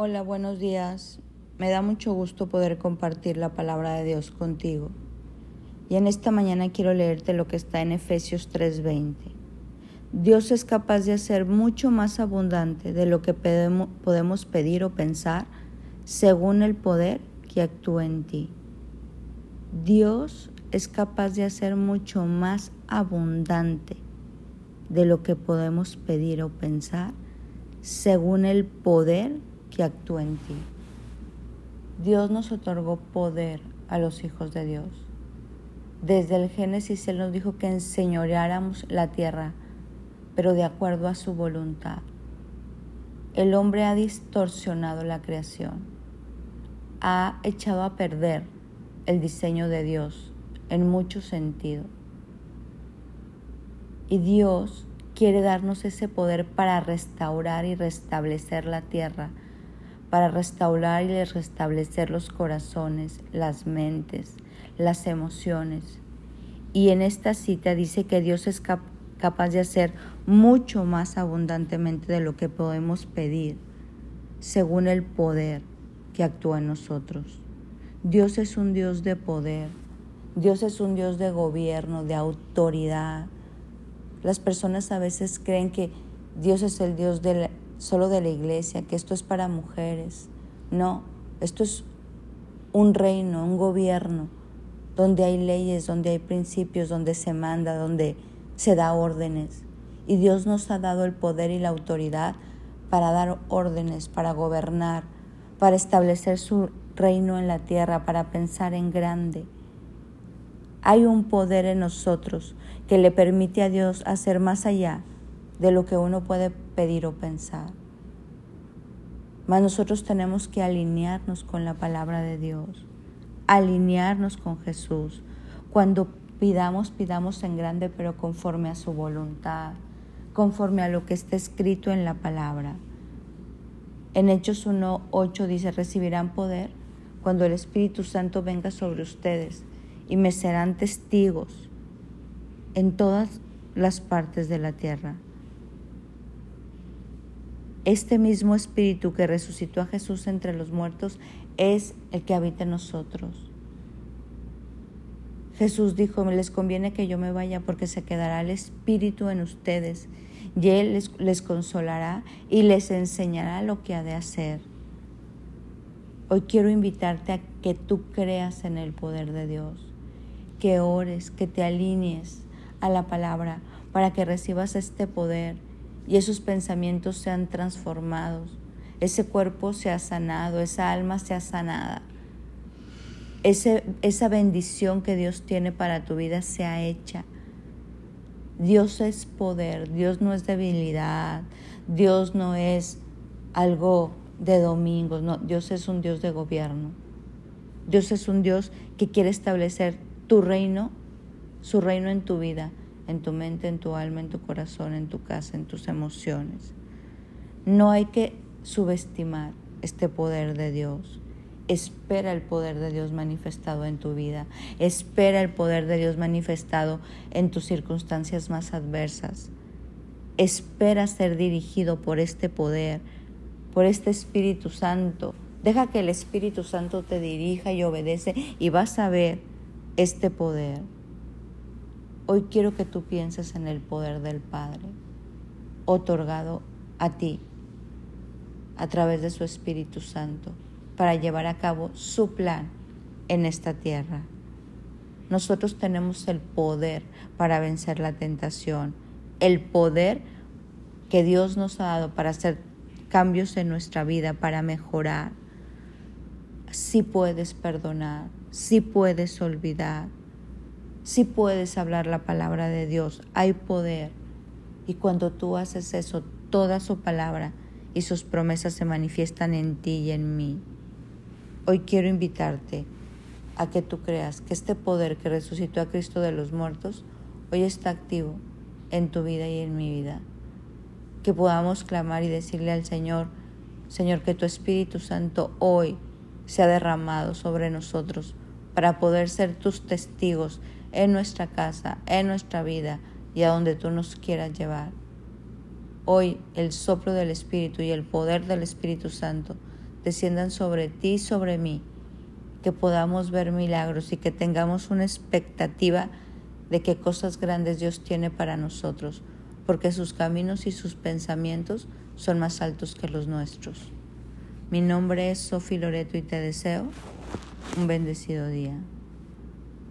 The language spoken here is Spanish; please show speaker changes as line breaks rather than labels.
Hola, buenos días. Me da mucho gusto poder compartir la palabra de Dios contigo. Y en esta mañana quiero leerte lo que está en Efesios 3:20. Dios es capaz de hacer mucho más abundante de lo que podemos pedir o pensar según el poder que actúa en ti. Dios es capaz de hacer mucho más abundante de lo que podemos pedir o pensar según el poder que actúa en ti. Dios nos otorgó poder a los hijos de Dios. Desde el Génesis Él nos dijo que enseñoreáramos la tierra, pero de acuerdo a su voluntad. El hombre ha distorsionado la creación, ha echado a perder el diseño de Dios en mucho sentido. Y Dios quiere darnos ese poder para restaurar y restablecer la tierra, para restaurar y restablecer los corazones, las mentes, las emociones. Y en esta cita dice que Dios es capaz de hacer mucho más abundantemente de lo que podemos pedir, según el poder que actúa en nosotros. Dios es un Dios de poder, Dios es un Dios de gobierno, de autoridad. Las personas a veces creen que Dios es el Dios de solo de la iglesia, que esto es para mujeres. No, esto es un reino, un gobierno, donde hay leyes, donde hay principios, donde se manda, donde se da órdenes. Y Dios nos ha dado el poder y la autoridad para dar órdenes, para gobernar, para establecer su reino en la tierra, para pensar en grande. Hay un poder en nosotros que le permite a Dios hacer más allá de lo que uno puede pedir o pensar. Mas nosotros tenemos que alinearnos con la palabra de Dios, alinearnos con Jesús. Cuando pidamos, pidamos en grande, pero conforme a su voluntad, conforme a lo que está escrito en la palabra. En Hechos 1.8 dice, recibirán poder cuando el Espíritu Santo venga sobre ustedes y me serán testigos en todas las partes de la tierra. Este mismo Espíritu que resucitó a Jesús entre los muertos es el que habita en nosotros. Jesús dijo, les conviene que yo me vaya porque se quedará el Espíritu en ustedes y Él les, les consolará y les enseñará lo que ha de hacer. Hoy quiero invitarte a que tú creas en el poder de Dios, que ores, que te alinees a la palabra para que recibas este poder y esos pensamientos sean transformados, ese cuerpo sea sanado, esa alma sea sanada, ese, esa bendición que Dios tiene para tu vida sea hecha. Dios es poder, Dios no es debilidad, Dios no es algo de domingos, no, Dios es un Dios de gobierno. Dios es un Dios que quiere establecer tu reino, su reino en tu vida en tu mente, en tu alma, en tu corazón, en tu casa, en tus emociones. No hay que subestimar este poder de Dios. Espera el poder de Dios manifestado en tu vida. Espera el poder de Dios manifestado en tus circunstancias más adversas. Espera ser dirigido por este poder, por este Espíritu Santo. Deja que el Espíritu Santo te dirija y obedece y vas a ver este poder. Hoy quiero que tú pienses en el poder del Padre, otorgado a ti a través de su Espíritu Santo, para llevar a cabo su plan en esta tierra. Nosotros tenemos el poder para vencer la tentación, el poder que Dios nos ha dado para hacer cambios en nuestra vida, para mejorar. Si puedes perdonar, si puedes olvidar, si puedes hablar la palabra de Dios, hay poder. Y cuando tú haces eso, toda su palabra y sus promesas se manifiestan en ti y en mí. Hoy quiero invitarte a que tú creas que este poder que resucitó a Cristo de los muertos hoy está activo en tu vida y en mi vida. Que podamos clamar y decirle al Señor, Señor, que tu Espíritu Santo hoy se ha derramado sobre nosotros para poder ser tus testigos en nuestra casa, en nuestra vida y a donde tú nos quieras llevar. Hoy el soplo del Espíritu y el poder del Espíritu Santo desciendan sobre ti y sobre mí, que podamos ver milagros y que tengamos una expectativa de qué cosas grandes Dios tiene para nosotros, porque sus caminos y sus pensamientos son más altos que los nuestros. Mi nombre es Sofi Loreto y te deseo un bendecido día.